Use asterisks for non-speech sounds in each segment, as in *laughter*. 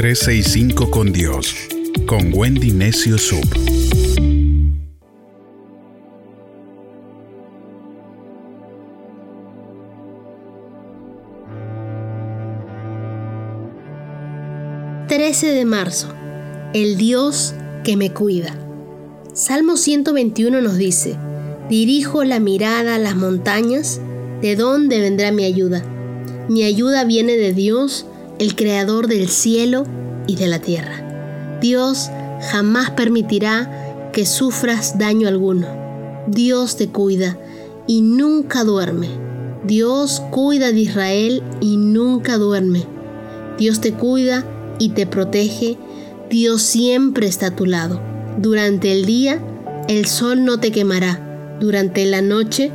365 con Dios, con Wendy Necio Sub. ...13 de marzo... ...el Dios que me cuida... Salmo 121 nos dice... Dirijo la mirada a las montañas, ¿de dónde vendrá mi ayuda? Mi ayuda viene de Dios, el creador del cielo y de la tierra. Dios jamás permitirá que sufras daño alguno. Dios te cuida y nunca duerme. Dios cuida de Israel y nunca duerme. Dios te cuida y te protege. Dios siempre está a tu lado. Durante el día, el sol no te quemará durante la noche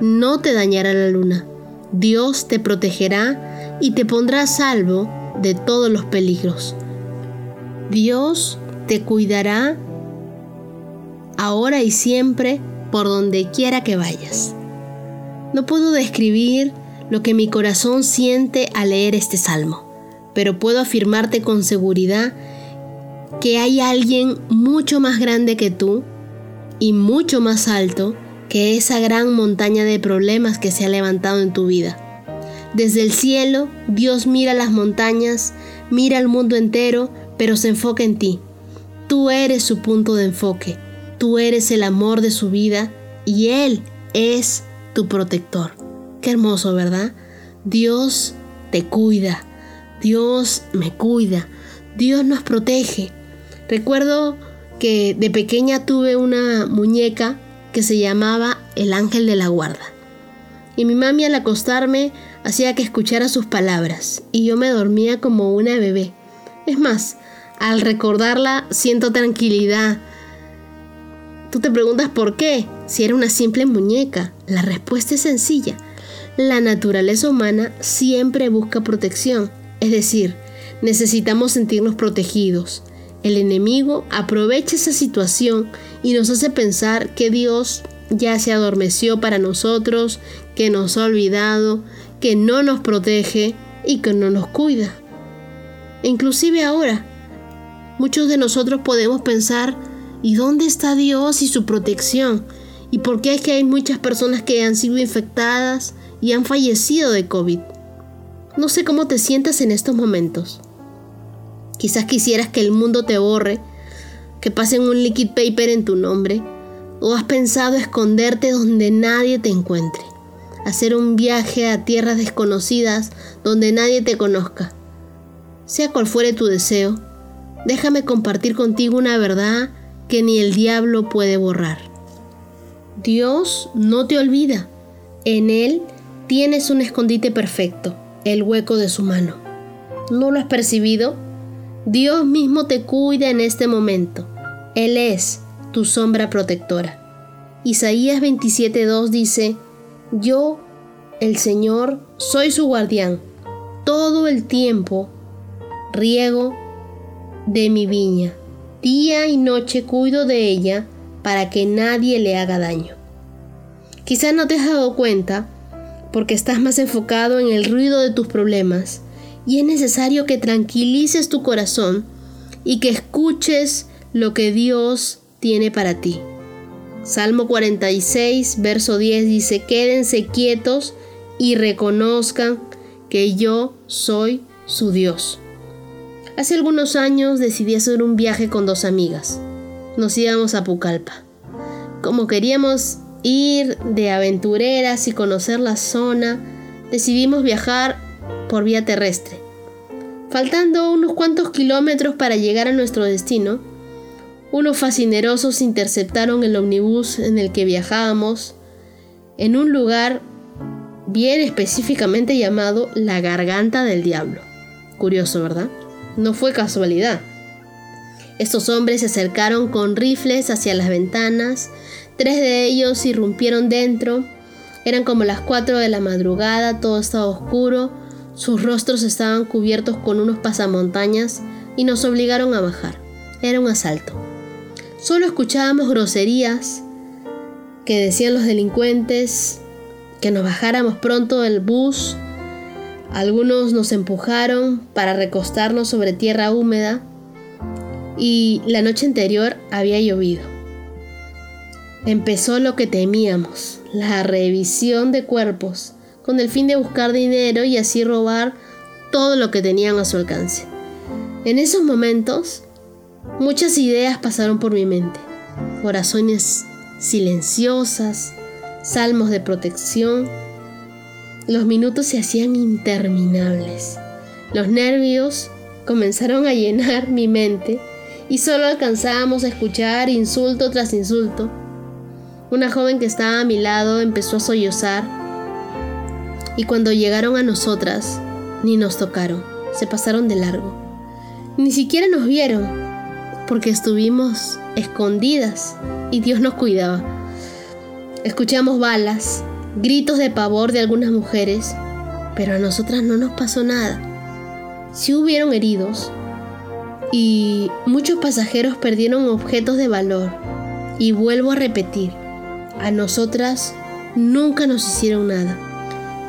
no te dañará la luna. Dios te protegerá y te pondrá a salvo de todos los peligros. Dios te cuidará ahora y siempre por donde quiera que vayas. No puedo describir lo que mi corazón siente al leer este salmo, pero puedo afirmarte con seguridad que hay alguien mucho más grande que tú y mucho más alto que esa gran montaña de problemas que se ha levantado en tu vida. Desde el cielo, Dios mira las montañas, mira el mundo entero, pero se enfoca en ti. Tú eres su punto de enfoque, tú eres el amor de su vida y Él es tu protector. Qué hermoso, ¿verdad? Dios te cuida, Dios me cuida, Dios nos protege. Recuerdo que de pequeña tuve una muñeca que se llamaba El Ángel de la Guarda. Y mi mami al acostarme hacía que escuchara sus palabras y yo me dormía como una bebé. Es más, al recordarla siento tranquilidad. Tú te preguntas por qué, si era una simple muñeca. La respuesta es sencilla. La naturaleza humana siempre busca protección, es decir, necesitamos sentirnos protegidos. El enemigo aprovecha esa situación y nos hace pensar que Dios ya se adormeció para nosotros, que nos ha olvidado, que no nos protege y que no nos cuida. inclusive ahora, muchos de nosotros podemos pensar, ¿y dónde está Dios y su protección? ¿Y por qué es que hay muchas personas que han sido infectadas y han fallecido de COVID? No sé cómo te sientas en estos momentos. Quizás quisieras que el mundo te borre, que pasen un liquid paper en tu nombre, o has pensado esconderte donde nadie te encuentre, hacer un viaje a tierras desconocidas donde nadie te conozca. Sea cual fuere tu deseo, déjame compartir contigo una verdad que ni el diablo puede borrar. Dios no te olvida. En Él tienes un escondite perfecto, el hueco de su mano. ¿No lo has percibido? Dios mismo te cuida en este momento. Él es tu sombra protectora. Isaías 27.2 dice, Yo, el Señor, soy su guardián. Todo el tiempo riego de mi viña. Día y noche cuido de ella para que nadie le haga daño. Quizás no te has dado cuenta porque estás más enfocado en el ruido de tus problemas y es necesario que tranquilices tu corazón y que escuches lo que Dios tiene para ti. Salmo 46, verso 10 dice, quédense quietos y reconozcan que yo soy su Dios. Hace algunos años decidí hacer un viaje con dos amigas. Nos íbamos a Pucallpa. Como queríamos ir de aventureras y conocer la zona, decidimos viajar por vía terrestre. Faltando unos cuantos kilómetros para llegar a nuestro destino, unos fascinerosos interceptaron el omnibus en el que viajábamos en un lugar bien específicamente llamado la Garganta del Diablo. Curioso, ¿verdad? No fue casualidad. Estos hombres se acercaron con rifles hacia las ventanas, tres de ellos irrumpieron dentro, eran como las 4 de la madrugada, todo estaba oscuro, sus rostros estaban cubiertos con unos pasamontañas y nos obligaron a bajar. Era un asalto. Solo escuchábamos groserías que decían los delincuentes, que nos bajáramos pronto del bus, Algunos nos empujaron para recostarnos sobre tierra húmeda y la noche anterior había llovido. Empezó lo que temíamos, la revisión de cuerpos, con el fin de buscar dinero y así robar todo lo que tenían a su alcance. En esos momentos, muchas ideas pasaron por mi mente. Oraciones silenciosas, salmos de protección. Los minutos se hacían interminables. Los nervios comenzaron a llenar *laughs* mi mente y solo alcanzábamos a escuchar insulto tras insulto. Una joven que estaba a mi lado empezó a sollozar y cuando llegaron a nosotras, ni nos tocaron, se pasaron de largo. Ni siquiera nos vieron, porque estuvimos escondidas y Dios nos cuidaba. Escuchamos balas, gritos de pavor de algunas mujeres, pero a nosotras no nos pasó nada. Sí hubieron heridos y muchos pasajeros perdieron objetos de valor. Y vuelvo a repetir, a nosotras nunca nos hicieron nada.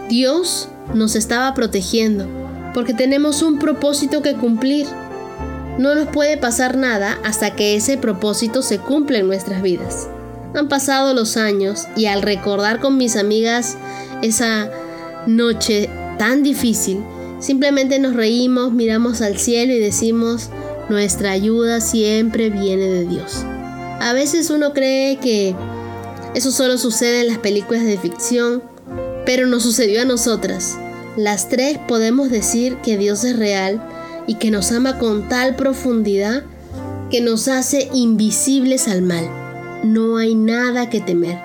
Dios nos estaba protegiendo porque tenemos un propósito que cumplir. No nos puede pasar nada hasta que ese propósito se cumpla en nuestras vidas. Han pasado los años y al recordar con mis amigas esa noche tan difícil, simplemente nos reímos, miramos al cielo y decimos, nuestra ayuda siempre viene de Dios. A veces uno cree que eso solo sucede en las películas de ficción, pero nos sucedió a nosotras. Las tres podemos decir que Dios es real y que nos ama con tal profundidad que nos hace invisibles al mal. No hay nada que temer.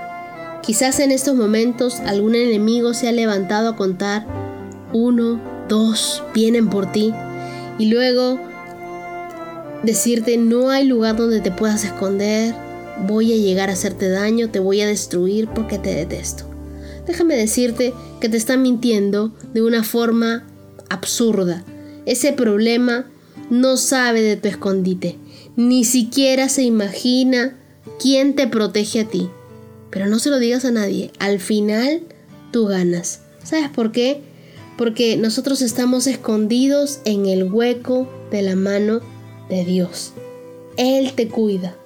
Quizás en estos momentos algún enemigo se ha levantado a contar, uno, dos, vienen por ti, y luego decirte no hay lugar donde te puedas esconder, voy a llegar a hacerte daño, te voy a destruir porque te detesto déjame decirte que te están mintiendo de una forma absurda. Ese problema no sabe de tu escondite, ni siquiera se imagina quién te protege a ti. Pero no se lo digas a nadie, al final tú ganas. ¿Sabes por qué? Porque nosotros estamos escondidos en el hueco de la mano de Dios. Él te cuida.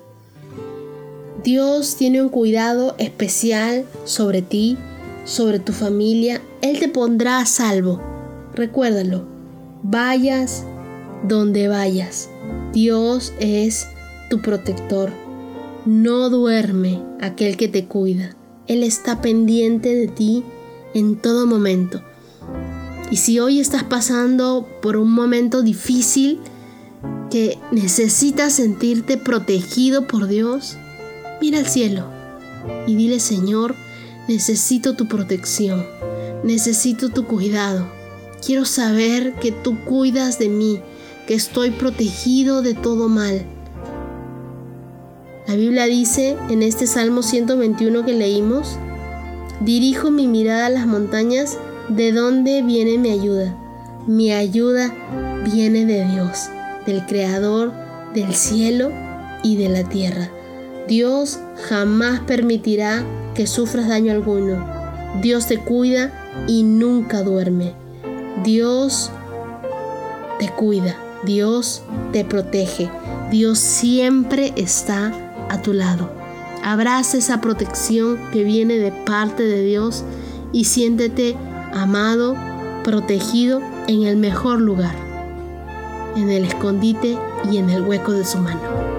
Dios tiene un cuidado especial sobre ti sobre tu familia, Él te pondrá a salvo. Recuérdalo, vayas donde vayas, Dios es tu protector. No duerme aquel que te cuida. Él está pendiente de ti en todo momento. Y si hoy estás pasando por un momento difícil, que necesitas sentirte protegido por Dios, mira al cielo y dile, Señor, Necesito tu protección. Necesito tu cuidado. Quiero saber que tú cuidas de mí, que estoy protegido de todo mal. La Biblia dice en este Salmo 121 que leímos, dirijo mi mirada a las montañas, ¿de dónde viene mi ayuda? Mi ayuda viene de Dios, del Creador del cielo y de la tierra. Dios jamás permitirá que sufras daño alguno. Dios te cuida y nunca duerme. Dios te cuida. Dios te protege. Dios siempre está a tu lado. Abraza esa protección que viene de parte de Dios y siéntete amado, protegido en el mejor lugar, en el escondite y en el hueco de su mano.